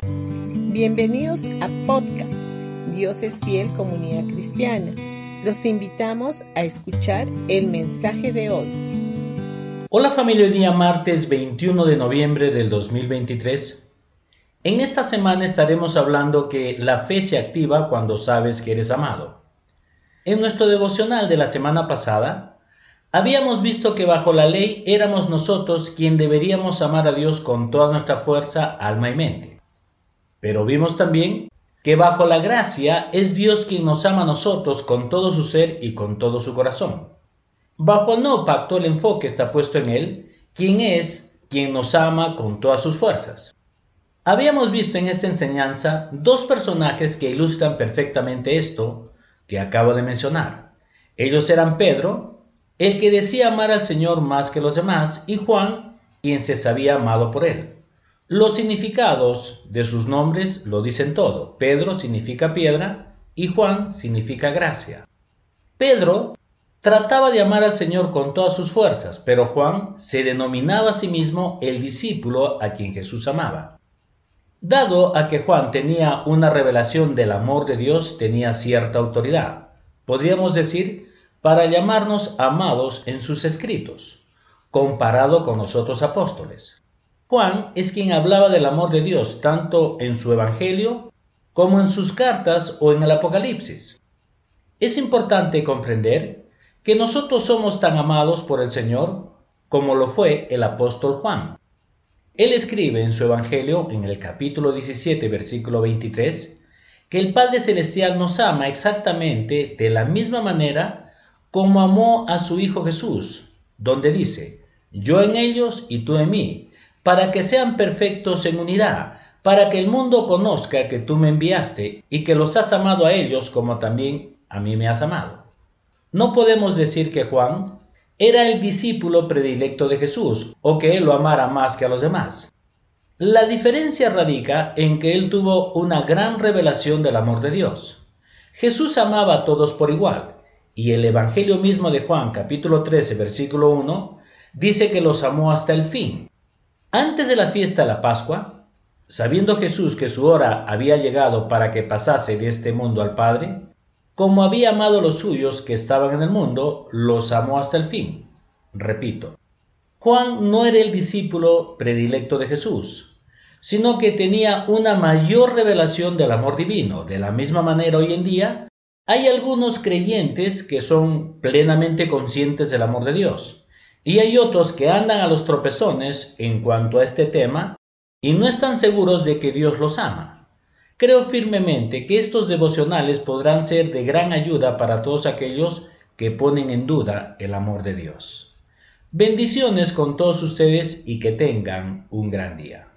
Bienvenidos a podcast Dios es fiel comunidad cristiana. Los invitamos a escuchar el mensaje de hoy. Hola familia, hoy día martes 21 de noviembre del 2023. En esta semana estaremos hablando que la fe se activa cuando sabes que eres amado. En nuestro devocional de la semana pasada, habíamos visto que bajo la ley éramos nosotros quien deberíamos amar a Dios con toda nuestra fuerza, alma y mente. Pero vimos también que bajo la gracia es Dios quien nos ama a nosotros con todo su ser y con todo su corazón. Bajo el nuevo pacto el enfoque está puesto en Él, quien es quien nos ama con todas sus fuerzas. Habíamos visto en esta enseñanza dos personajes que ilustran perfectamente esto que acabo de mencionar. Ellos eran Pedro, el que decía amar al Señor más que los demás, y Juan, quien se sabía amado por él. Los significados de sus nombres lo dicen todo. Pedro significa piedra y Juan significa gracia. Pedro trataba de amar al Señor con todas sus fuerzas, pero Juan se denominaba a sí mismo el discípulo a quien Jesús amaba. Dado a que Juan tenía una revelación del amor de Dios, tenía cierta autoridad, podríamos decir, para llamarnos amados en sus escritos, comparado con los otros apóstoles. Juan es quien hablaba del amor de Dios tanto en su Evangelio como en sus cartas o en el Apocalipsis. Es importante comprender que nosotros somos tan amados por el Señor como lo fue el apóstol Juan. Él escribe en su Evangelio, en el capítulo 17, versículo 23, que el Padre Celestial nos ama exactamente de la misma manera como amó a su Hijo Jesús, donde dice, yo en ellos y tú en mí, para que sean perfectos en unidad, para que el mundo conozca que tú me enviaste y que los has amado a ellos como también a mí me has amado. No podemos decir que Juan era el discípulo predilecto de Jesús o que él lo amara más que a los demás. La diferencia radica en que él tuvo una gran revelación del amor de Dios. Jesús amaba a todos por igual, y el Evangelio mismo de Juan capítulo 13 versículo 1 dice que los amó hasta el fin. Antes de la fiesta de la Pascua, sabiendo Jesús que su hora había llegado para que pasase de este mundo al Padre, como había amado a los suyos que estaban en el mundo, los amó hasta el fin. Repito, Juan no era el discípulo predilecto de Jesús, sino que tenía una mayor revelación del amor divino. De la misma manera hoy en día, hay algunos creyentes que son plenamente conscientes del amor de Dios y hay otros que andan a los tropezones en cuanto a este tema y no están seguros de que Dios los ama. Creo firmemente que estos devocionales podrán ser de gran ayuda para todos aquellos que ponen en duda el amor de Dios. Bendiciones con todos ustedes y que tengan un gran día.